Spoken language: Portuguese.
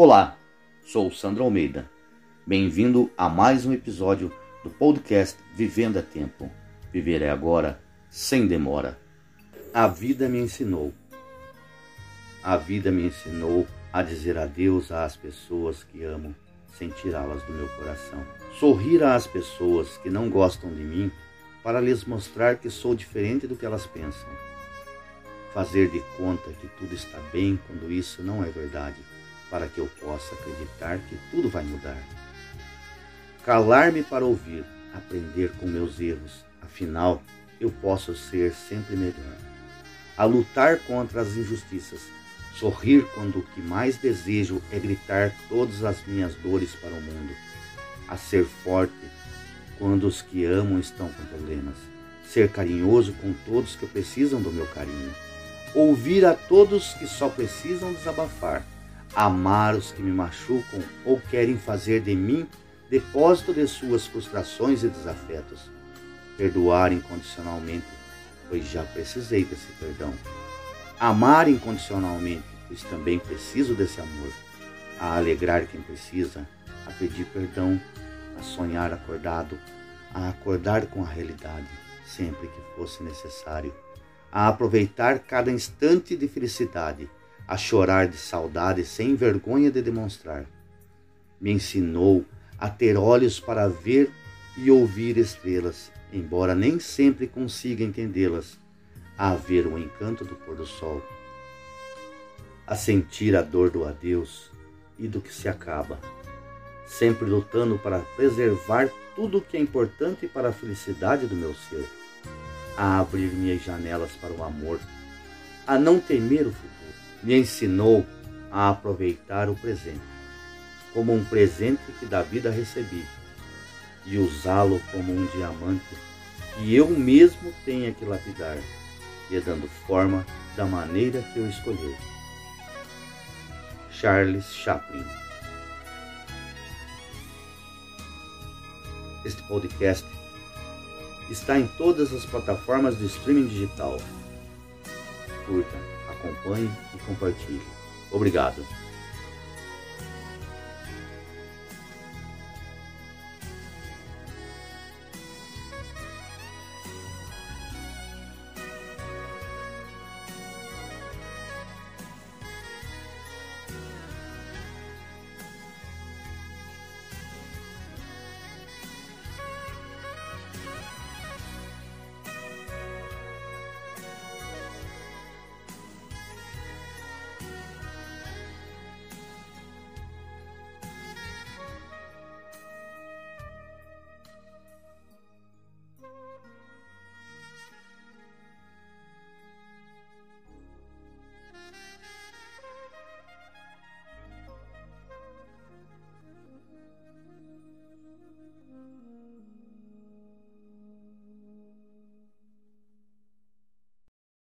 Olá, sou Sandro Almeida. Bem-vindo a mais um episódio do podcast Vivendo a Tempo. Viver é agora, sem demora. A vida me ensinou. A vida me ensinou a dizer adeus às pessoas que amo sem tirá-las do meu coração. Sorrir às pessoas que não gostam de mim para lhes mostrar que sou diferente do que elas pensam. Fazer de conta que tudo está bem quando isso não é verdade para que eu possa acreditar que tudo vai mudar. Calar-me para ouvir, aprender com meus erros, afinal, eu posso ser sempre melhor. A lutar contra as injustiças, sorrir quando o que mais desejo é gritar todas as minhas dores para o mundo. A ser forte quando os que amo estão com problemas. Ser carinhoso com todos que precisam do meu carinho. Ouvir a todos que só precisam desabafar amar os que me machucam ou querem fazer de mim depósito de suas frustrações e desafetos. Perdoar incondicionalmente, pois já precisei desse perdão. Amar incondicionalmente, pois também preciso desse amor. A alegrar quem precisa, a pedir perdão, a sonhar acordado, a acordar com a realidade, sempre que fosse necessário, a aproveitar cada instante de felicidade a chorar de saudade sem vergonha de demonstrar. Me ensinou a ter olhos para ver e ouvir estrelas, embora nem sempre consiga entendê-las, a ver o encanto do pôr do sol, a sentir a dor do adeus e do que se acaba, sempre lutando para preservar tudo o que é importante para a felicidade do meu ser, a abrir minhas janelas para o amor, a não temer o futuro me ensinou a aproveitar o presente, como um presente que da vida recebi, e usá-lo como um diamante que eu mesmo tenha que lapidar, e dando forma da maneira que eu escolher. Charles Chaplin Este podcast está em todas as plataformas de streaming digital. Curta acompanhe e compartilhe. Obrigado.